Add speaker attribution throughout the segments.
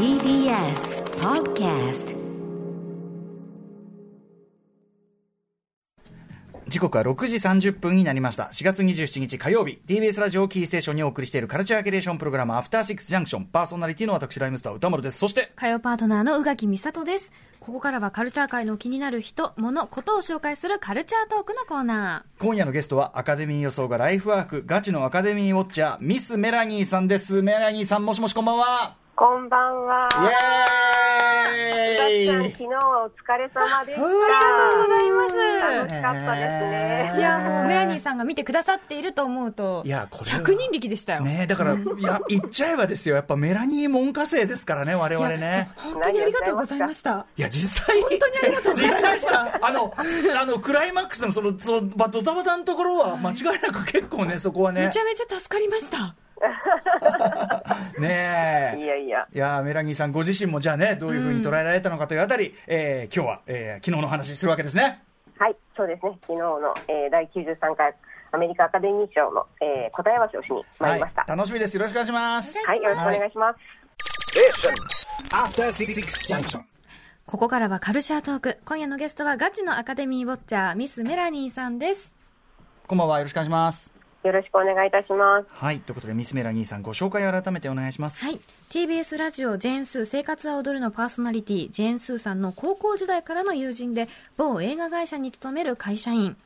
Speaker 1: TBS Podcast
Speaker 2: 時刻は6時30分になりました。4月27日火曜日、TBS ラジオをキーステーションにお送りしているカルチャーキュレーションプログラム、アフターシックスジャンクション、パーソナリティの私、ライムスター歌丸です。そして、
Speaker 3: 火曜パートナーの宇垣美里です。ここからはカルチャー界の気になる人、物、ことを紹介するカルチャートークのコーナ
Speaker 2: 今夜のゲストはアカデミー予想がライフワーク、ガチのアカデミーウォッチャー、ミス・メラニーさんです。メラニーさん、もしもしこんばんは。
Speaker 4: こんばんは。
Speaker 2: イエ
Speaker 4: ちゃん、
Speaker 2: ーイ
Speaker 4: 昨日はお疲れ様でした。
Speaker 3: ありがとうございます
Speaker 4: 楽しかったですね。
Speaker 3: ー。いや、もうメラニーさんが見てくださっていると思うと、
Speaker 2: いやこれは
Speaker 3: 100人力でしたよ。
Speaker 2: ねえだから、いや、言っちゃえばですよ。やっぱメラニー門下生ですからね、我々ね。
Speaker 3: 本当にありがとうございました。
Speaker 2: いや、実際、
Speaker 3: 本当にありがとうございました
Speaker 2: 実際さ、あの、あの、クライマックスのその、その、まドタバタのところは、間違いなく結構ね、そこはね
Speaker 3: めち。ゃめちゃ助かりました。
Speaker 2: ねえ。
Speaker 4: いやいや。
Speaker 2: いやーメラニーさんご自身もじゃあね、どういうふうに捉えられたのかというあたり、えー今日は、えー昨日の話するわけですね。
Speaker 4: はい、そうですね。昨日の、えー第93回アメリカアカデミー賞の、えー答え合わせをしに参りました。
Speaker 2: はい。楽しみです。よろしくお願いします。
Speaker 4: はい、よろしくお願いします。
Speaker 2: After Six Junction。
Speaker 3: ここからはカルチャートーク。今夜のゲストはガチのアカデミーウォッチャー、ミス・メラニーさんです。
Speaker 2: こんばんは。よろしくお願いします。
Speaker 4: よろしくお願いいたします。
Speaker 2: はい。ということで、ミスメラニーさん、ご紹介を改めてお願いします。
Speaker 3: はい。TBS ラジオジェーンスー生活は踊るのパーソナリティ、ジェーンスーさんの高校時代からの友人で、某映画会社に勤める会社員。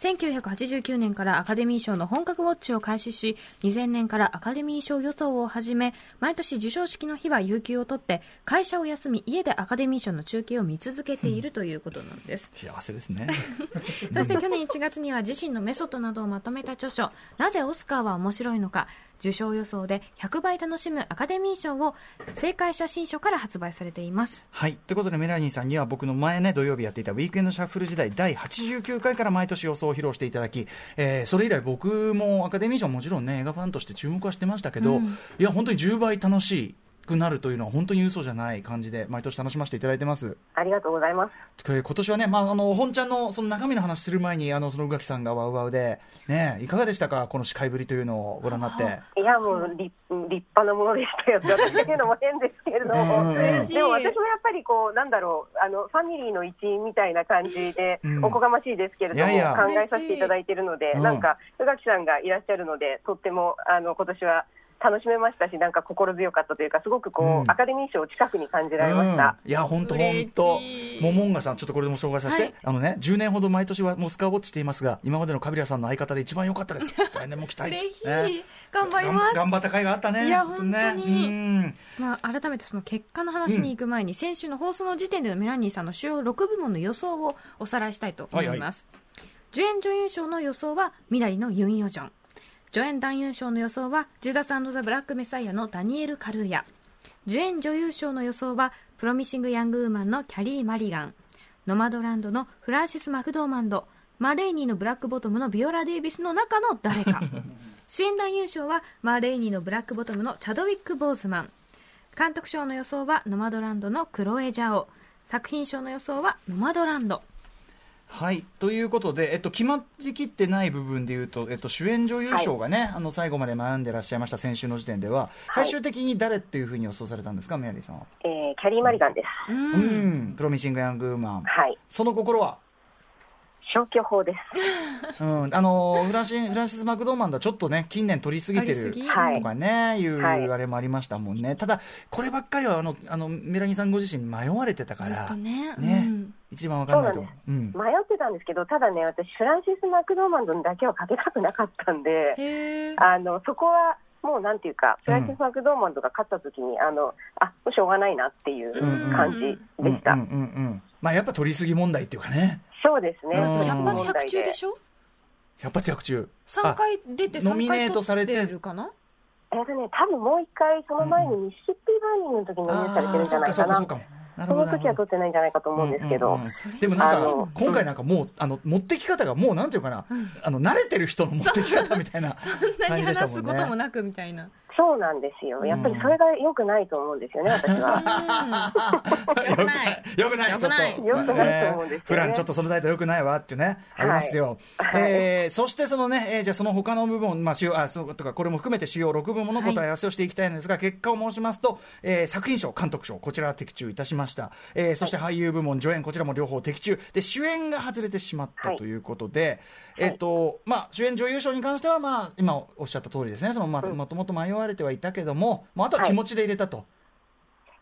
Speaker 3: 1989年からアカデミー賞の本格ウォッチを開始し、2000年からアカデミー賞予想を始め、毎年授賞式の日は有給を取って、会社を休み、家でアカデミー賞の中継を見続けているということなんです。
Speaker 2: 幸せですね。
Speaker 3: そして去年1月には自身のメソッドなどをまとめた著書、なぜオスカーは面白いのか、受賞予想で100倍楽しむアカデミー賞を正解写真書から発売されています。
Speaker 2: はい。ということで、メラニーさんには僕の前ね、土曜日やっていたウィークエンドシャッフル時代第89回から毎年予想を披露していただき、えーそれ以来僕もアカデミー賞もちろんね、映画ファンとして注目はしてましたけど、
Speaker 3: うん。
Speaker 2: いや、本当に10倍楽しくなるというのは本当に嘘じゃない感じで、毎年楽しませていただいてます。
Speaker 4: ありがとうございます。
Speaker 2: 今年はね、まあ、あの、本ちゃんのその中身の話する前に、あの、その宇垣さんがワウワウで、ね、いかがでしたか？この司会ぶりというのをご覧になって。
Speaker 4: いや、もう立立派なものでしたよ。って私が言うのも変ですけれども、
Speaker 2: うんうんうん。
Speaker 3: 嬉しい。
Speaker 4: でも私もやっぱりこう、なんだろう、あのファミリーの一員みたいな感じで
Speaker 2: うん、
Speaker 4: おこがましいですけれども、
Speaker 2: いやいや。
Speaker 4: 考えさせていただいているので、
Speaker 2: うん。
Speaker 4: なんか、宇垣さんがいらっしゃるので、とってもあの今年は楽しめましたし、なんか心強かったというか、すごくこう、
Speaker 2: うん
Speaker 4: アカデミー賞を近くに感じられました。
Speaker 2: うん、いや、本当本当モモンガさん、ちょっとこれでも紹介させて、
Speaker 3: はい
Speaker 2: あのね、10年ほど毎年はモスカーウォッチしていますが、今までのカビラさんの相方で一番良かったです。来年も期待。ね
Speaker 3: 頑張ります。
Speaker 2: 頑張った甲斐があったね。
Speaker 3: いや
Speaker 2: ね
Speaker 3: 本当に
Speaker 2: うん
Speaker 3: まあ、改めてその結果の話に行く前に、先週の放送の時点でのメラニーさんの主要6部門の予想をおさらいしたいと思います。助演女優賞の予想は、ミナリのユン・ヨジョン。助演男優賞の予想は、ジュダスザ・ブラック・メサイアのダニエル・カルーヤ。助演女優賞の予想は、プロミシング・ヤング・ウーマンのキャリー・マリガン。ノマドランドのフランシス・マクドーマンド。マレーニーのブラックボトムのビオラ・デイビスの中の誰か。主演男優賞は、マーレーニーのブラックボトムのチャドウィック・ボーズマン。監督賞の予想はノマドランドのクロエ・ジャオ作品賞の予想はノマドランド
Speaker 2: はい。ということで、えっと、決まりきってない部分で言うと、えっと、主演女優賞がね、あの、最後まで悩んでらっしゃいました、先週の時点では、最終的に誰っていうふうに予想されたんですか、メアリーさんは。
Speaker 4: えーキャリー・マリガンです。
Speaker 3: う
Speaker 2: うんん。プロミシング・ヤング・ウーマン。
Speaker 4: はい。
Speaker 2: その心は？
Speaker 4: 消去法です。
Speaker 2: うん、あのフランシフランシス・マクドーマンドはちょっとね、近年取りすぎてるとかね、いう
Speaker 4: はい
Speaker 2: あれもありましたもんね、ただ、こればっかりはあのあのメラニーさんご自身、迷われてたから、
Speaker 3: ずっとね。
Speaker 2: ね
Speaker 3: うん。
Speaker 2: 一番わかんないと思う。うん。
Speaker 4: 迷ってたんですけど、ただね、私、フランシス・マクドーマンドにだけはかけたくなかったんで、あのそこはもうなんていうか、フランシス・マクドーマンドが勝った時に、あのあもうしょうがないなっていう感じでした。
Speaker 2: うんうんうんうん。まあ、やっぱ取りすぎ問題っていうかね、
Speaker 4: そうですね。
Speaker 2: うん。
Speaker 3: 100発100中でしょ？
Speaker 2: 百発百中。
Speaker 3: 3回出て3回
Speaker 2: ノミネートされて？
Speaker 3: 取ってるかな？
Speaker 4: えっとね、多分もう一回、その前にミシシッピー・バーニングの時にノミネートされてるんじゃないかな。
Speaker 2: そ
Speaker 4: の時は取ってないんじゃないかと思うんですけど、
Speaker 2: うんうんうん。でもなんか今回なんかもうあの持ってき方がもうなんていうかな、あの慣れてる人の持ってき方みたいな
Speaker 3: そんなに
Speaker 2: 感じでしたもんね。
Speaker 3: 話すこともなくみたいな
Speaker 4: そうなんですよ。やっぱりそれが良くないと思うんですよね、私は。
Speaker 3: よくない。
Speaker 2: よくない。
Speaker 3: よくない
Speaker 2: ちょっと
Speaker 4: よくないと思うんですよね
Speaker 2: 普段ちょっとその態度よくないわっていうね、ありますよ。
Speaker 4: はい
Speaker 2: えーそしてそのね、えーじゃあその他の部門、まあ主要、あ、そうとか、これも含めて主要6部門の答え合わせをしていきたいのですが、結果を申しますと、えー作品賞、監督賞、こちらは的中いたしました。えーそして俳優部門、助演、こちらも両方的中。で、主演が外れてしまった
Speaker 4: はい
Speaker 2: ということで、えっ、と、まあ、主演女優賞に関しては、まあ、今おっしゃった通りですね、その、まあ、もともと迷われてはいたけども、まあ、あとは気持ちで入れたと。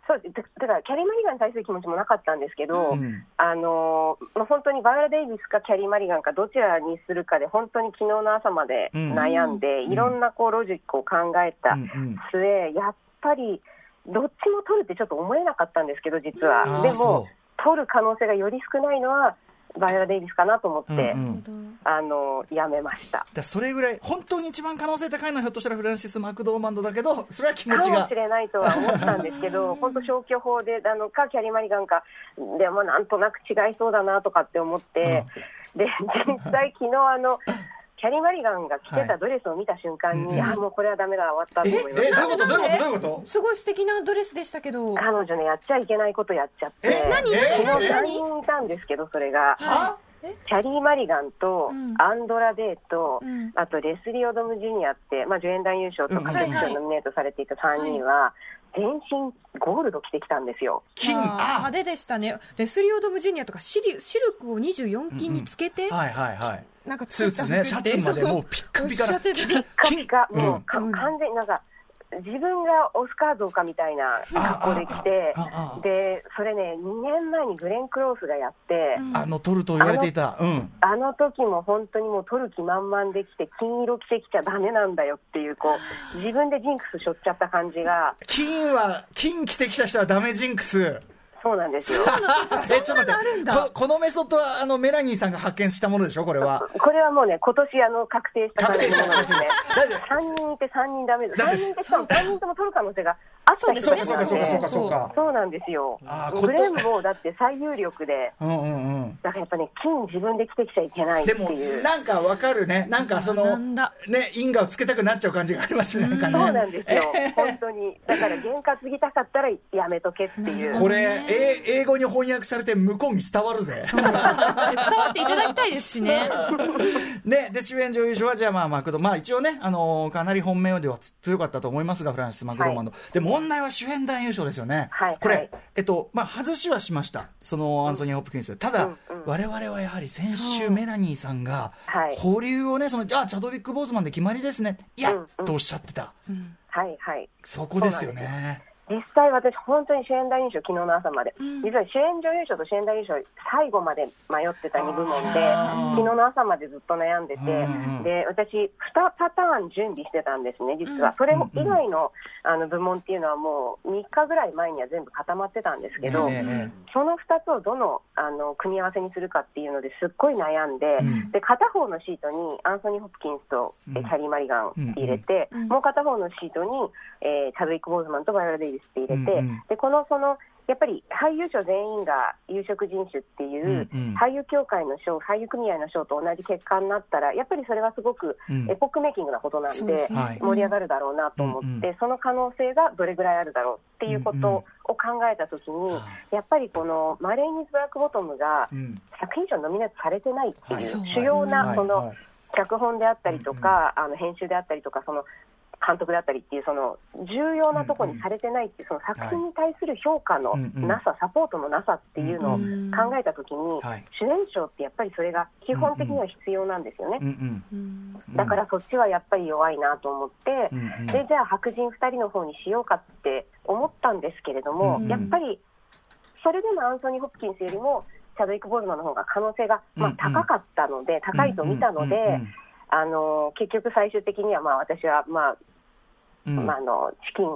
Speaker 4: そうだだからキャリー・マリガンに対する気持ちもなかったんですけど、
Speaker 2: うん。
Speaker 4: あのまあ、本当にバイオラ・デイビスかキャリー・マリガンかどちらにするかで本当に昨日の朝まで悩んで、
Speaker 2: うん。
Speaker 4: いろんなこうロジックを考えた
Speaker 2: うんうん。
Speaker 4: 末、やっぱりどっちも取るってちょっと思えなかったんですけど実は、でも取る可能性がより少ないのはバイオラ・デイビスかなと思って、
Speaker 2: うんうん。
Speaker 4: あのやめました。
Speaker 2: だそれぐらい本当に一番可能性高いのはひょっとしたらフランシス・マクドーマンドだけどそれは気持ちが。
Speaker 4: かもしれないとは思ったんですけど、本当、消去法であのか、キャリー・マリガンか、でもなんとなく違いそうだなとかって思って、で実際、昨日あのキャリー・マリガンが着てたドレスを見た瞬間に、あもうこれはダメだ、終わったと
Speaker 2: ええ
Speaker 4: 思いました。
Speaker 2: どういうこと？どういうこと？どういうこと？
Speaker 3: すごい素敵なドレスでしたけど。
Speaker 4: 彼女ね、やっちゃいけないことやっちゃって、
Speaker 2: え何？
Speaker 3: 何
Speaker 2: え
Speaker 4: 昨日
Speaker 2: え
Speaker 4: 3人いたんですけど、それが。
Speaker 2: は？
Speaker 4: キャリー・マリガンと
Speaker 3: うん。
Speaker 4: アンドラ・デーと、
Speaker 3: うん。
Speaker 4: あとレスリー・オドム・ジュニアって、まあ、助演男優賞と
Speaker 2: うん。
Speaker 4: 監督賞にノミネートされていた3人は、全身ゴールド着てきたんですよ。
Speaker 2: 金
Speaker 3: あー
Speaker 2: あ。
Speaker 3: 派手でしたね。レスリー・オドム・ジュニアとかシリシルクを24金につけて、
Speaker 2: はいはいはい。
Speaker 3: なんか
Speaker 2: スーツねシャツまでもうピッカピカな
Speaker 3: おっしゃってた
Speaker 2: 金
Speaker 4: がもう、完全になんか自分がオスカー像かみたいな格好で来てでそれね2年前にグレン・クロースがやって、
Speaker 3: うん。
Speaker 2: あの取ると言われていた。うん。
Speaker 4: あの時も本当にもう取る気満々できて金色着てきちゃダメなんだよっていうこう自分でジンクスしょっちゃった感じが。
Speaker 2: 金は金着てきた人はダメジンクス
Speaker 4: そうなんですよ。
Speaker 2: えちょっと待って。ここのメソッドはあのメラニーさんが発見したものでしょこれは。
Speaker 4: これはもうね今年あの確定した
Speaker 2: 確定した
Speaker 4: 感じなんですね。
Speaker 2: だって
Speaker 4: 3人いて3人ダメだ。
Speaker 2: ダメ
Speaker 4: 3人いてしかも3人とも取る可能性があった人
Speaker 2: そうか
Speaker 4: たちなんで
Speaker 2: そうかそうかそうか。
Speaker 4: そう。なんですよ。グレンもだって最有力で。
Speaker 2: うんうんうん。
Speaker 4: だからやっぱね、金自分で着てきちゃいけないって
Speaker 2: でも
Speaker 4: いう。
Speaker 2: なんかわかるね。なんかその
Speaker 3: なんだ
Speaker 2: ね因果をつけたくなっちゃう感じがありますね。なんかね。
Speaker 4: そうなんですよ、本当に。だから原価継ぎたかったらやめとけっていう。
Speaker 2: これ、え英語に翻訳されて向こうに伝わるぜ。
Speaker 3: 伝わっていただきたいですしね。
Speaker 2: ね、で主演女優賞はじゃあまあマクド。まあ一応ねあのーかなり本命ではつ強かったと思いますがフランシス・マクドーマンド、で問題は主演男優賞ですよね、これ、
Speaker 4: はい。はい
Speaker 2: えっとまあ外しはしました。そのアンソニー・ホプキンスただ、
Speaker 4: うんうん。
Speaker 2: 我々はやはり先週メラニーさんが
Speaker 4: はい。
Speaker 2: 保留をねそのじゃあチャドウィック・ボーズマンで決まりですね。いや、とおっしゃってた。
Speaker 4: はいはい。
Speaker 2: そこですよね
Speaker 4: 実際私本当に主演男優賞昨日の朝まで、
Speaker 3: うん。
Speaker 4: 実は主演女優賞と主演男優賞最後まで迷ってた2部門で昨日の朝までずっと悩んでて、
Speaker 2: うんうん
Speaker 4: で私2パターン準備してたんですね実は、
Speaker 3: うん
Speaker 4: それ以外のあの部門っていうのはもう3日ぐらい前には全部固まってたんですけど、その2つをどのあの組み合わせにするかっていうのですっごい悩んで、
Speaker 2: うん。
Speaker 4: で片方のシートにアンソニー・ホプキンスと、キャリー・マリガン入れて、もう片方のシートに、えーチャドウィック・ボーズマンとバイオラ・デイビスって入れて、
Speaker 2: うんうん。
Speaker 4: でこのそのやっぱり俳優賞全員が有色人種っていう、
Speaker 2: うんうん。
Speaker 4: 俳優協会の賞、俳優組合の賞と同じ結果になったら、やっぱりそれはすごく
Speaker 2: うん。
Speaker 4: エポックメイキングなことなんで、
Speaker 3: そうですね。
Speaker 2: はい
Speaker 4: 盛り上がるだろうなと思って、
Speaker 2: うんうん。
Speaker 4: その可能性がどれぐらいあるだろうっていうことを考えたときに、やっぱりこのマレーニズ・ブラックボトムが
Speaker 2: うん
Speaker 4: 作品賞にノミネートされてないっていう、
Speaker 2: はい。
Speaker 4: 主要
Speaker 2: はい。
Speaker 4: なその、
Speaker 2: はい。
Speaker 4: 脚本であったりとか、あの編集であったりとか、その監督であったりっていう、その重要なところにされてないっていう、その作品に対する評価のなさ、サポートのなさっていうのを
Speaker 3: うん
Speaker 4: 考えたときに、
Speaker 2: はい。
Speaker 4: 主演賞ってやっぱりそれが基本的には必要なんですよね。だからそっちはやっぱり弱いなと思って、でじゃあ白人2人の方にしようかって思ったんですけれども、
Speaker 2: うん
Speaker 4: やっぱりそれでもアンソニー・ホプキンスよりもチャドウィック・ボールマンの方が可能性が、まあ、高かったので、高いと見たので、あの結局最終的にはまあ私は、まあ
Speaker 2: うん。
Speaker 4: まあ、あのチキン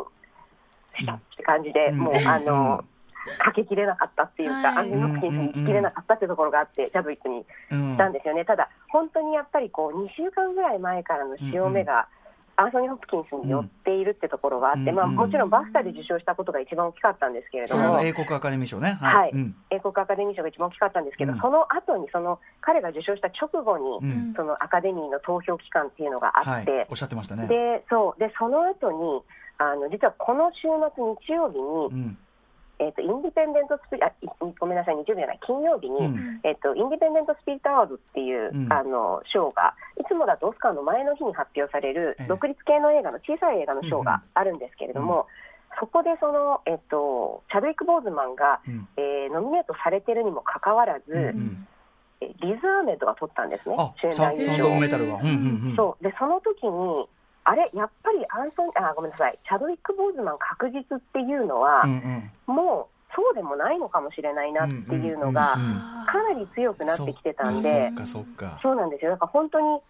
Speaker 4: したって感じで、
Speaker 2: うん。
Speaker 4: もうあの、かけきれなかったっていうか、
Speaker 3: はい。
Speaker 4: アンソニー・ホプキンスに行ききれなかったっていうところがあって、チャドウィックに
Speaker 2: うん
Speaker 4: したんですよね、ただ、本当にやっぱりこう2週間ぐらい前からの潮目がアンソニー・ホプキンスに寄っているってところがあって、まあ、
Speaker 2: うん。うん
Speaker 4: もちろんバスタで受賞したことが一番大きかったんですけれども、
Speaker 2: 英国アカデミー賞ね。
Speaker 4: はい。
Speaker 2: うん。
Speaker 4: 英国アカデミー賞が一番大きかったんですけど、
Speaker 2: うん。
Speaker 4: その後にその彼が受賞した直後に、
Speaker 2: うん。
Speaker 4: そのアカデミーの投票期間っていうのがあって、
Speaker 2: はい、おっしゃってましたね。
Speaker 4: でそう。でその後にあの実はこの週末日曜日に、
Speaker 2: うん
Speaker 4: えっとインディペンデントスピリあいごめんなさい日曜日じゃない金曜日に、
Speaker 2: うん。
Speaker 4: えっとインディペンデントスピリットアワードっていう、
Speaker 2: うん。
Speaker 4: あの賞がいつもだとオスカーの前の日に発表される
Speaker 2: ええ。
Speaker 4: 独立系の映画の小さい映画の賞があるんですけれども、そこでその、えっと、チャドウィック・ボーズマンが、
Speaker 2: うん。
Speaker 4: えーノミネートされてるにもかかわらず、リズ・アーメッドが取ったんですね
Speaker 2: あ、
Speaker 4: 主演
Speaker 2: サ
Speaker 4: 男優賞。そう。でその時にあれやっぱりアンソニあごめんなさい。チャドウィック・ボーズマン確実っていうのは、
Speaker 2: うんうん。
Speaker 4: もうそうでもないのかもしれないなっていうのが、かなり強くなってきてたん
Speaker 2: そ
Speaker 4: で
Speaker 2: っ、かそっか。
Speaker 4: そうなんですよ、だから本当に、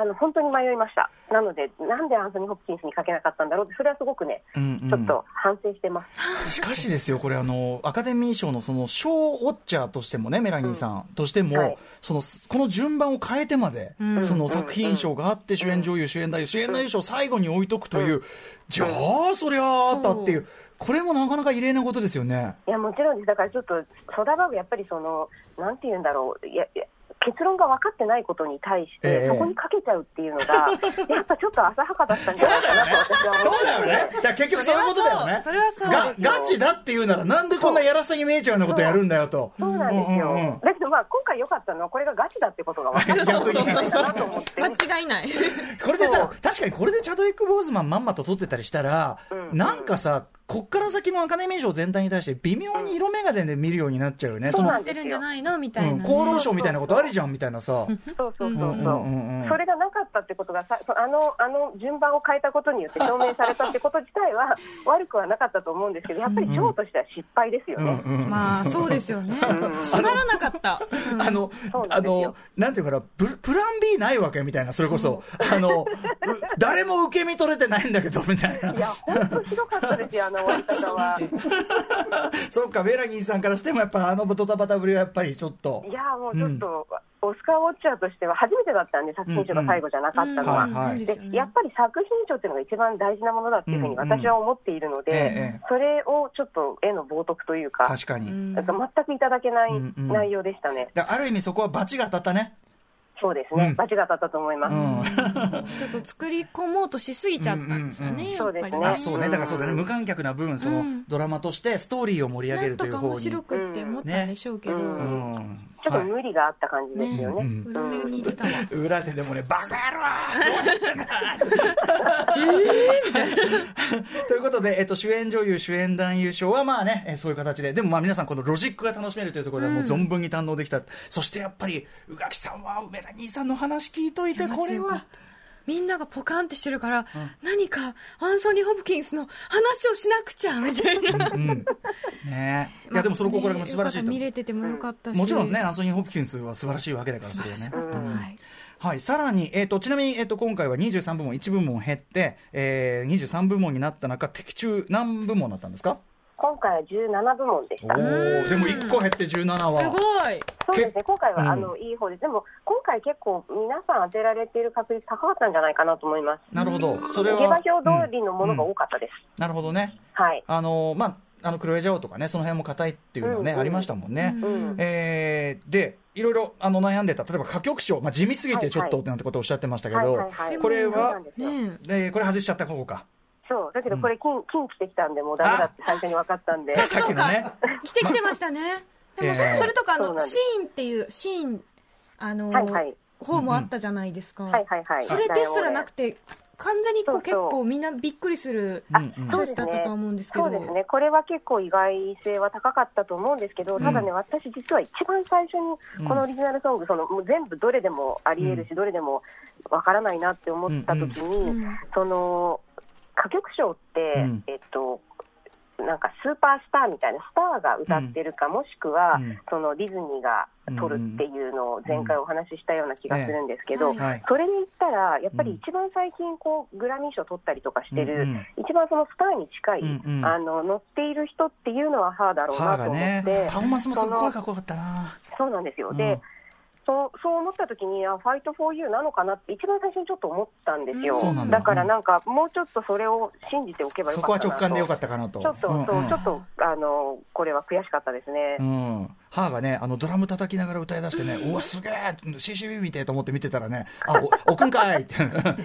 Speaker 4: あの本当に迷いました、なので、なんでアンソニー・ホプキンスにかけなかったんだろうって、それはすごくね、
Speaker 2: うんうん。
Speaker 4: ちょっと反省してます。
Speaker 2: しかしですよ、これあの、アカデミー賞のその賞ウォッチャーとしてもね、メラニーさんとしても、
Speaker 4: はい。
Speaker 2: そのこの順番を変えてまで、
Speaker 3: うん。
Speaker 2: その作品賞があって、主演女優、主演男優、主演男優賞を最後に置いとくという、じゃあ、そりゃああったっていう、これもなかなか異例なことですよね。
Speaker 4: いや、もちろんです、だからちょっと、ソダバーグ、やっぱりその、なんて言うんだろう、いやいや結論が分かってないことに対して、
Speaker 2: ええ。
Speaker 4: そこにかけちゃうっていうのが、やっぱちょっと浅はかだったんじゃないかなと私は思って
Speaker 2: そうだよね。だから結局そういうことだよね。
Speaker 3: それはそう。
Speaker 2: がガチだっていうなら、なんでこんなやらせに見えちゃうようなことやるんだよと。
Speaker 4: そう。なんですよ、
Speaker 2: うんうんうん。
Speaker 4: だけど、まあ、今回良かったのは、これがガチだってことが分かった
Speaker 2: 逆に。
Speaker 4: んじゃないかなと思って。
Speaker 3: 間違いない。
Speaker 2: これでさ、確かにこれでチャドウィック・ボーズマンまんまと撮ってたりしたら、
Speaker 4: うん。
Speaker 2: なんかさ、こっから先のアカデミー賞全体に対して微妙に色眼鏡で見るようになっちゃうよね。の
Speaker 4: そうな
Speaker 3: ってるんじゃないの？みたいな、ね。
Speaker 2: うん厚労省みたいなことあるじゃんみたいなさ。
Speaker 4: そうそうそうそ
Speaker 2: う、
Speaker 4: それがなかったってことがさそあのあの順番を変えたことによって証明されたってこと自体は 悪くはなかったと思うんですけどやっぱり賞としては失敗ですよね。
Speaker 3: まあ、そうですよね。閉まらなかった。
Speaker 2: あのあの、なんていうかな、ププラン B ないわけみたいな、それこそ、あの、う誰も受け身取れてないんだけど、みたいな。
Speaker 4: いや本当ひどかったですよあの終わり方は。
Speaker 2: そっか、ベラギーさんからしても、やっぱあのドタバタぶりはやっぱりちょっと
Speaker 4: い。やもうちょっと、オスカーウォッチャーとしては初めてだったんで作品賞が最後じゃなかったのは。でやっぱり作品賞っていうのが一番大事なものだっていうふうに私は思っているので、
Speaker 2: うんうんええ
Speaker 4: それをちょっと絵の冒涜というか、
Speaker 2: 確かに。
Speaker 3: うん
Speaker 4: なんか全くいただけない
Speaker 2: うんうん
Speaker 4: 内容でしたね。
Speaker 2: だからある意味そこは罰が当たったね。
Speaker 4: そうですね、
Speaker 2: うん。
Speaker 4: バチが当たったと思います。
Speaker 2: うん。
Speaker 3: ちょっと作り込もうとしすぎちゃったんですよね、
Speaker 2: うん
Speaker 3: やっぱり
Speaker 4: そうですね。
Speaker 2: あそうね、だからそうだね、
Speaker 4: うん。
Speaker 2: 無観客な分、その
Speaker 3: うん。
Speaker 2: ドラマとしてストーリーを盛り上げるという方に。
Speaker 3: 面白くって思ったんでしょうけど、
Speaker 4: ちょっと
Speaker 2: はい
Speaker 4: 無理があった感じですよね。
Speaker 2: ね。
Speaker 3: 裏目に出たわ、
Speaker 2: 裏ででもね、バカ野郎どうやってんだと。いうことで、えっと、主演女優、主演男優賞はまあね、えそういう形で、でもまあ皆さんこのロジックが楽しめるというところでもう存分に堪能できた。そしてやっぱり、宇垣さんは梅田兄さんの話聞いといて、これは。
Speaker 3: みんながポカンってしてるから、何かアンソニー・ホプキンスの話をしなくちゃみたいな。
Speaker 2: うん。ね。いや、でもその心がも素晴らしい
Speaker 3: ね見れててもよかったし、
Speaker 2: もちろんね、アンソニー・ホプキンスは素晴らしいわけだから、
Speaker 3: 素晴らしか
Speaker 2: ね。
Speaker 3: はい
Speaker 2: はい、さらに、えー、とちなみに、えー、と今回は23部門、1部門減って、えー、23部門になった中、的中、何部門だったんですか？
Speaker 4: 今回は17部門でした。
Speaker 2: おーでも1個減って17は。
Speaker 3: すごい
Speaker 4: そうですね、今回は、
Speaker 2: うん
Speaker 4: あのいい方です。でも、今回結構皆さん当てられている確率高かったんじゃないかなと思います。
Speaker 2: なるほど、それは。
Speaker 4: 下馬評通りのものが
Speaker 2: うん
Speaker 4: 多かったです。
Speaker 2: なるほどね。
Speaker 4: はい。
Speaker 2: あのまあ、あのクロエジャオとかね、その辺も硬いっていうのはね、
Speaker 4: うんうん
Speaker 2: ありましたもんね。
Speaker 4: うん
Speaker 2: えーで、いろいろあの悩んでた、例えば歌曲賞、まあ、地味すぎてちょっとなんてことをおっしゃってましたけど、
Speaker 4: はい。
Speaker 2: これは
Speaker 3: ね
Speaker 2: でこれ外しちゃった方か。
Speaker 4: そう、だけどこれ金、金来てきたんで、もうダメだって最初に分かったんで。
Speaker 2: さっきのね。
Speaker 3: 来てきてましたね。でもそ,、
Speaker 2: ええ。
Speaker 3: それとかあのシーンっていうシーンあの、
Speaker 4: はいはい。
Speaker 3: 方もあったじゃないですか、
Speaker 4: はいはいはい。
Speaker 3: それですらなくて完全にこう結
Speaker 4: そうそう
Speaker 3: 構みんなびっくりする
Speaker 2: うんうん
Speaker 3: 調子だったとは思うんですけど。
Speaker 4: そうですね、これは結構意外性は高かったと思うんですけど、ただね、私、実は一番最初にこのオリジナルソング、そのもう全部どれでもありえるし、どれでもわからないなって思ったときに、
Speaker 3: うん。
Speaker 4: その歌曲賞って、
Speaker 2: うん。
Speaker 4: えっと、なんかスーパースターみたいなスターが歌ってるか、もしくは、
Speaker 2: うん。
Speaker 4: そのディズニーが撮るっていうのを前回お話ししたような気がするんですけど、
Speaker 3: うん。
Speaker 2: はい。
Speaker 4: それで言ったら、やっぱり一番最近こう、グラミー賞取ったりとかしてる、
Speaker 2: うん。うん
Speaker 4: 一番そのスターに近い、
Speaker 2: うんうん。
Speaker 4: あの乗っている人っていうのはハーだろうなと思って、
Speaker 2: ね、パフォーマンスもすっごいかっこよかったな。
Speaker 4: そうなんですよ、
Speaker 2: うん。
Speaker 4: でそうそう思った時にあファイトフォーユーなのかなって一番最初にちょっと思ったんですよ、
Speaker 2: うん。だ。
Speaker 4: だからなんかもうちょっとそれを信じておけばよ
Speaker 2: そこは
Speaker 4: かったなと。
Speaker 2: 直感でよかったかなと。
Speaker 4: ちょっと、
Speaker 2: うん
Speaker 4: そう。
Speaker 2: うん。
Speaker 4: ちょっとあのこれは悔しかったですね、
Speaker 2: うん、母がね、あのドラム叩きながら歌い出してね、うわ、すげえ、CCB 見てと思って見てたらね、あ、お、置くんかいって、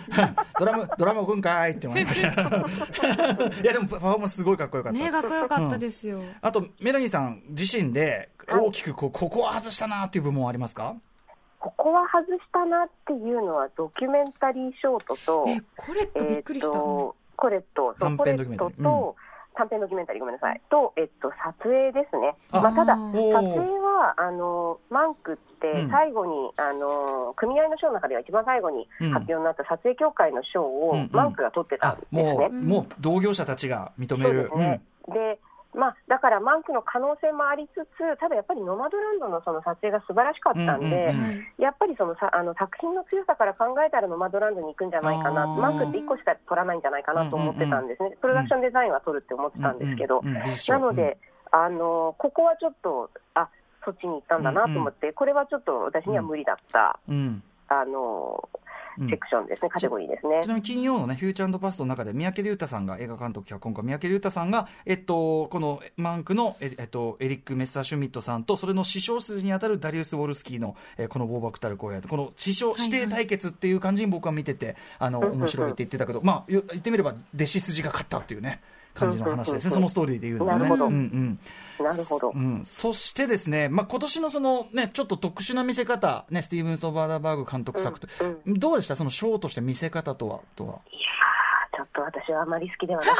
Speaker 2: ドラム、ドラム置くんかいって思いました。いや、でもパフォーマンスすごいかっこよかった。
Speaker 3: ねかっこよかったですよ。
Speaker 2: あと、メラニーさん自身で
Speaker 4: はい
Speaker 2: 大きくこう、ここは外したなっていう部門はありますか？
Speaker 4: ここは外したなっていうのはドキュメンタリーショートと、
Speaker 3: え、これってびっくりした。
Speaker 4: とコレット、そう
Speaker 2: 短
Speaker 4: コレ
Speaker 2: 編ドキュメンタリー
Speaker 4: ットと、短編ドキュメンタリー、ごめんなさい、と、えっと、撮影ですね。
Speaker 2: あ
Speaker 4: まあ、ただ、
Speaker 3: あ
Speaker 4: 撮
Speaker 2: ー
Speaker 4: 影は、あの、マンクって
Speaker 2: うん
Speaker 4: 最後に、あの、組合の賞の中では一番最後に
Speaker 2: うん
Speaker 4: 発表になった撮影協会の賞を
Speaker 2: うんうん
Speaker 4: マンクが取ってたん
Speaker 2: あ
Speaker 4: ですね。
Speaker 2: もう、
Speaker 3: うん
Speaker 2: もう同業者たちが認め
Speaker 4: そうで
Speaker 2: る。
Speaker 4: すね。で、まあ、だからマンクの可能性もありつつ、ただやっぱりノマドランドのその撮影が素晴らしかったんで、やっぱりそのさあの作品の強さから考えたらノマドランドに行くんじゃないかな、マンクって1個しか取らないんじゃないかなと思ってたんですね、プロダクションデザインは取るって思ってたんですけど、なので、あのここはちょっと、あそっちに行ったんだなと思って、これはちょっと私には無理だった、
Speaker 2: うん。
Speaker 4: あの
Speaker 2: うん
Speaker 4: セクションですね、カテゴリーですね。
Speaker 2: ち。なみに金曜のね、フューチャーパストの中で、三宅龍太さんが、映画監督、脚本家、三宅龍太さんが、えっと、このマンクの、ええっと、エリック・メッサーシュミットさんと、それの師匠筋にあたるダリウス・ウォルスキーの、えーこのボーバクタル荒野。と、この師匠、
Speaker 3: いはい。
Speaker 2: 指定対決っていう感じに僕は見てて、あの、
Speaker 4: うんうんうん。
Speaker 2: 面白いって言ってたけど、まあ、よ言ってみれば、弟子筋が勝ったっていうね、感じの話ですね、そのストーリーで言うのはね。
Speaker 4: なるほどなるほど
Speaker 2: う。ん、そしてですね、まあ、今年のそのね、ちょっと特殊な見せ方、ね、スティーブン・ストバーダーバーグ監督作と、
Speaker 4: うん
Speaker 2: どうでした？そのショーとして見せ方とは、とは。
Speaker 4: いやーちょっと私はあまり好きではなかっ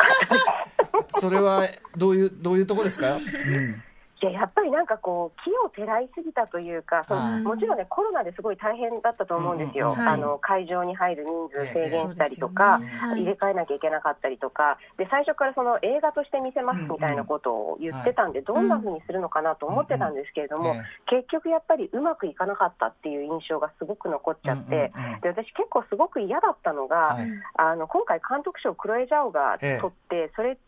Speaker 4: た。
Speaker 2: それはどういう、どういうとこですか、うん、
Speaker 4: いややっぱりなんかこう、木をてらいすぎたというか、その
Speaker 2: はい。
Speaker 4: もちろんね、コロナですごい大変だったと思うんですよ、
Speaker 2: うんうん
Speaker 3: うん
Speaker 4: あの会場に入る人数制限したりと
Speaker 3: え
Speaker 4: か、
Speaker 3: ね。はい。
Speaker 4: 入れ替えなきゃいけなかったりとか、で最初からその映画として見せますみたいなことを言ってたんで、どんな風にするのかなと思ってたんですけれども、
Speaker 2: え
Speaker 4: 結局やっぱりうまくいかなかったっていう印象がすごく残っちゃって、
Speaker 2: うんうんうん。
Speaker 4: で私、結構すごく嫌だったのが、
Speaker 2: はい。
Speaker 4: あの今回、監督賞、クロエ・ジャオが
Speaker 2: ええ
Speaker 4: 取って、それって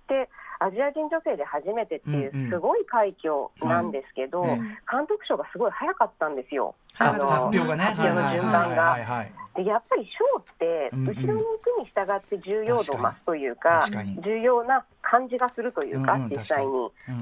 Speaker 4: アジア人女性で初めてってい
Speaker 2: う
Speaker 4: すごい快挙なんですけど、監督賞がすごい早かったんですよ、
Speaker 3: はい
Speaker 4: あの
Speaker 2: 発表がね、
Speaker 4: 発表の順番
Speaker 2: はい
Speaker 4: が。でやっぱり賞って、後ろに行くに従って重要度を増すというか重要な感じがするというか、実際に、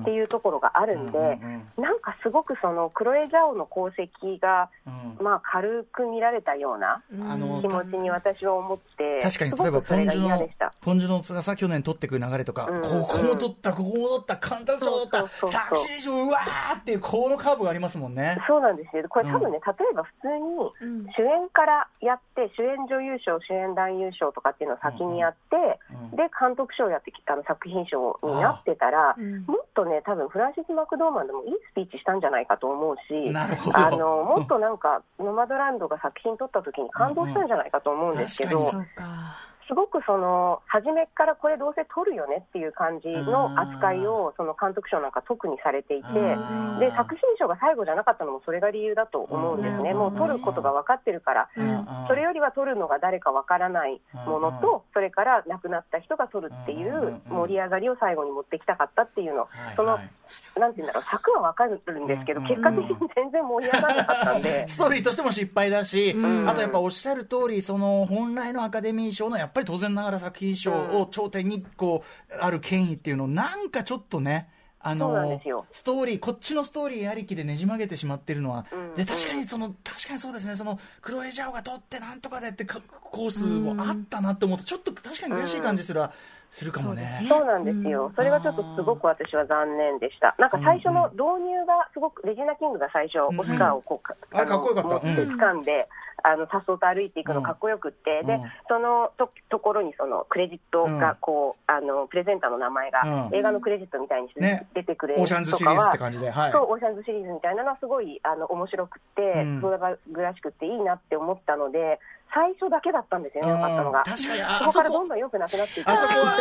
Speaker 4: っていうところがあるんで、なんかすごくそのクロエ・ジャオの功績が、
Speaker 2: うん。
Speaker 4: まあ、軽く見られたような気持ちに私は思って、
Speaker 2: 確かに例えばポンジュの。ポンジュの翼去年取ってく流れとか、
Speaker 4: うん。
Speaker 2: ここも取ったここも取った監督賞取った作詞賞うわーっていうこのカーブがありますもんね。
Speaker 4: そうなんですよ。これ多分ね、例えば普通に
Speaker 3: うん。
Speaker 4: 主演からやって、主演女優賞、主演男優賞とかっていうのを先にやって、
Speaker 2: うん
Speaker 4: で、監督賞やってきたあの作品賞になってたら、
Speaker 3: うん。
Speaker 4: もっとね、多分フランシス・マクドーマンでもいいスピーチしたんじゃないかと思うし、あのもっとなんか、ノマドランドが作品撮った時に感動したんじゃないかと思うんですけど。すごくその初めからこれどうせ撮るよねっていう感じの扱いをその監督賞なんか特にされていて
Speaker 2: うん。
Speaker 4: で作品賞が最後じゃなかったのもそれが理由だと思うんですね、
Speaker 3: うん。
Speaker 4: もう撮ることが分かってるから、
Speaker 3: うん。
Speaker 4: それよりは撮るのが誰か分からないものと、それから亡くなった人が撮るっていう盛り上がりを最後に持ってきたかったっていうの、そのなんていうんだろう、尺は分かるんですけど、
Speaker 2: うん
Speaker 4: 結果的に全然盛り上がらなかったんで。
Speaker 2: ストーリーとしても失敗だし、
Speaker 3: うん。
Speaker 2: あとやっぱおっしゃる通り、その本来のアカデミー賞のやっぱり当然ながら作品賞を頂点にこうある権威っていうのをなんかちょっとね、あのストーリー、こっちのストーリーありきでねじ曲げてしまってるのは、
Speaker 4: うん。
Speaker 2: で確かにその確かにそうですね、そのクロエジャオが取ってなんとかでってかコースもあったなって思うと、ちょっと確かに悔しい感じすらするかもね。
Speaker 3: そうですね。
Speaker 4: そうなんですよ、それがちょっとすごく私は残念でした、なんか最初の導入がすごく、レジーナ・キングが最初、
Speaker 2: うん。
Speaker 4: オスカーをこうか、
Speaker 2: あれかっこよかった。
Speaker 4: 持って掴んで、あのさっそうと歩いていくのかっこよくって、で
Speaker 2: うん
Speaker 4: そのとところにそのクレジットがこう、あのプレゼンターの名前が、
Speaker 2: うん
Speaker 4: 映画のクレジットみたいに出てくれる
Speaker 2: オーシャンズシリーズって感じで、はい。
Speaker 4: そう、オーシャンズシリーズみたいなのはすごいあの面白くて、
Speaker 2: うん
Speaker 4: ソーダバグらしくていいなって思ったので、最初だけだったんですよね、良かったのが。
Speaker 2: うん確かにあ
Speaker 4: そこからどんどん良くなくなっていって。
Speaker 2: あそこは、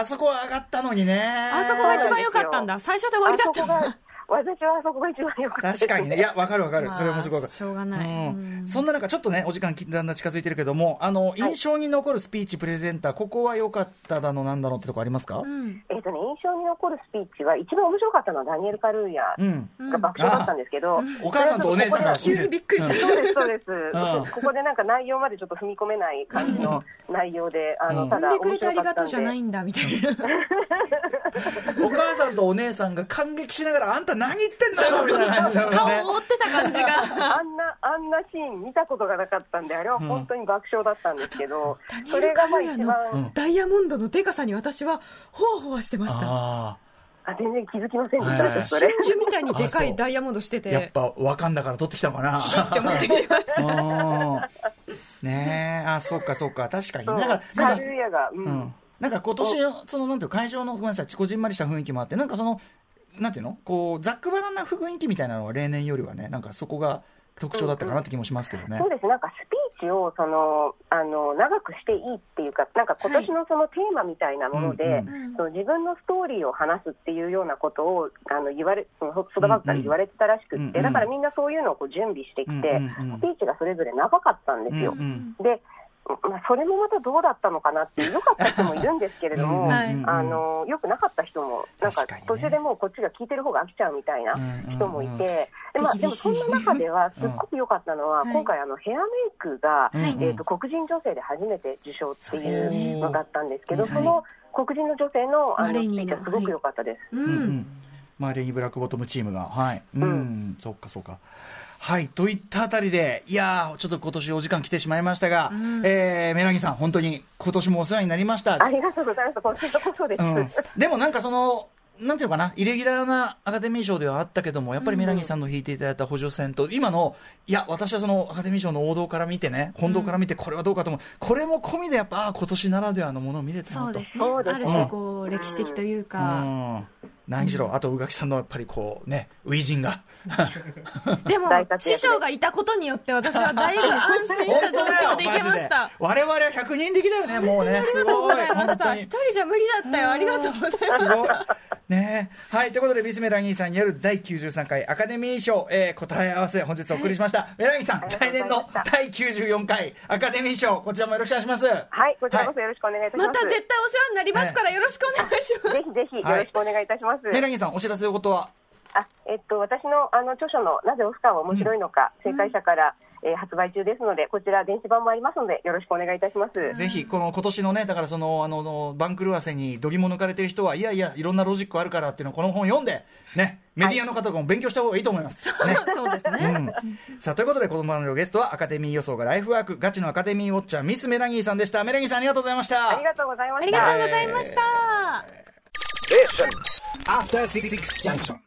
Speaker 2: あそこは上がったのにね。
Speaker 3: あそこが一番良かったんだ。最初で終わりだったんだ。
Speaker 4: 私はあそこが一番良かったです、
Speaker 2: 確かにね。いや、わかるわかる。それもすごく。
Speaker 3: しょうがない。
Speaker 2: うん。
Speaker 3: うん。
Speaker 2: そんな中、ちょっとね、お時間だんだん近づいてるけども、あの、印象に残るスピーチ、プレゼンター、ここは良かっただの、なんだのってとこありますか？
Speaker 3: うん。
Speaker 4: えっ、とね、印象に残るスピーチは、一番面白かったのはダニエル・カルーヤ
Speaker 2: うん。
Speaker 4: が爆笑だったんですけど、
Speaker 2: お母さんとお姉さんが
Speaker 3: 急にびっくりした。
Speaker 4: そうです、そうです、
Speaker 2: ん。
Speaker 4: ここでなんか内容までちょっと踏み込めない感じの内容で、あの
Speaker 2: うん。
Speaker 4: ただ
Speaker 3: 産んでくれてありがとうじゃないんだ、みたいな。
Speaker 2: お母さんとお姉さんが感激しながら、あんた何言ってんだよみたいな感じね。
Speaker 3: 顔を覆ってた感じが。
Speaker 4: あんな、あんなシーン見たことがなかったんで、あれは本当に爆笑だったんですけど、
Speaker 3: ダニ
Speaker 4: そ
Speaker 3: エル・カルーヤのダイヤモンドのデカさに私は、ほわほわしてました。
Speaker 2: あ
Speaker 4: あ全然気づきませんでし
Speaker 2: はい
Speaker 4: た、それ。
Speaker 3: 真珠みたいにでかいダイヤモンドして
Speaker 2: あ。やってぱ、ワカンだから取ってきたのかな。
Speaker 3: って思って見てました。
Speaker 2: うんねえ、あ、そうか、そうか、確かに。だから、
Speaker 4: カ
Speaker 2: なんか
Speaker 4: ルーヤが、う
Speaker 2: うんん。なんか今年、その、なんていうの会場の、ごめんなさい、こじんまりした雰囲気もあって、なんかその、なんていうの？こう、ざっくばらんな雰囲気みたいなのは例年よりはね、なんかそこが特徴だったかなって気もしますけどね。
Speaker 4: そう。ですなんかスピーチをそのあの長くしていいっていうか、なんか今年のそのテーマみたいなもので、
Speaker 2: はい。
Speaker 3: うん
Speaker 4: その自分のストーリーを話すっていうようなことをあの言われそのソダバッグから言われてたらしくって、
Speaker 2: うんうん
Speaker 4: だからみんなそういうのをこう準備してきて、
Speaker 2: うんうんうん
Speaker 4: スピーチがそれぞれ長かったんですよ。
Speaker 2: うんうん。
Speaker 4: でまあ、それもまたどうだったのかなって、良かった人もいるんですけれども、
Speaker 2: うん
Speaker 3: はい。
Speaker 4: あのよくなかった人も、なんか途中でもうこっちが聞いてる方が飽きちゃうみたいな人もいて、でまあ、でもそんな中では、すっごく良かったのは、
Speaker 3: うん。
Speaker 4: 今回、あのヘアメイクが、
Speaker 2: うんうん
Speaker 4: えー、と黒人女性で初めて受賞ってい
Speaker 3: ね
Speaker 4: うのだったんですけど、
Speaker 2: はい
Speaker 4: その黒人の女性のあのスピ
Speaker 3: ー
Speaker 4: チはすごく良かったです。
Speaker 3: う。
Speaker 2: うんうん。ん。マーレインブラックボトムチームが、はい。うん、
Speaker 4: うん。
Speaker 2: そっかそっか。はい。といったあたりで、いやー、ちょっと今年お時間来てしまいましたが、
Speaker 3: うん
Speaker 2: えー、メラギさん、本当に今年もお世話になりました。
Speaker 4: ありがとうございます。こちらこそです。
Speaker 2: うん、でもなんかその、なんていうのかな、イレギュラーなアカデミー賞ではあったけども、やっぱりメラニーさんの弾いていただいた補助線と、今の、いや、私はそのアカデミー賞の王道から見てね、本堂から見て、これはどうかと思う、これも込みでやっぱ、今年ならではのものを見れたなと。
Speaker 3: そうですね。ある種、こう、歴史的という
Speaker 2: う
Speaker 3: か。
Speaker 2: ん何しろ、あと宇垣さんのやっぱりこうね、初陣が。
Speaker 3: でも 師匠がいたことによって私はだいぶ安心した状況でいけました。
Speaker 2: 我々は100人力だよね、もうね。すごい。
Speaker 3: ございました。一人じゃ無理だったよ。ありがとうございます
Speaker 2: ごい。ねはい。ということで、ビスメラギーさんによる第93回アカデミー賞、えー答え合わせ、本日お送りしました。メラギーさん、来年の第94回アカデミー賞、こちらもよろしくお願いします。
Speaker 4: はい、こちらこそよろしくお願いいたしま。
Speaker 3: ますた絶対お世話になりますからよろしくお願いします。
Speaker 4: ぜひぜひよろしくお願いいたします。
Speaker 2: メラギーさん、お知らせのことは？
Speaker 4: あえっと、私のあの著書のなぜオスカーは面白いのか、正解者から、えー発売中ですので、こちら電子版もありますので、よろしくお願いいたします。
Speaker 2: ぜひ、この今年のね、だからその、あの、番狂わせに度肝抜かれてる人は、いやいや、いろんなロジックあるからっていうのをこの本読んで、ね、メディアの方とかも勉強した方がいいと思います。ね。
Speaker 3: そうですね。
Speaker 2: うん、さあということで、この番組のゲストはアカデミー予想がライフワーク、ガチのアカデミーウォッチャー、ミス・メラギーさんでした。メラギーさん、ありがとうございました。
Speaker 4: ありがとうございま
Speaker 3: あり
Speaker 4: した。
Speaker 3: がとうございました。
Speaker 1: After Six Junction.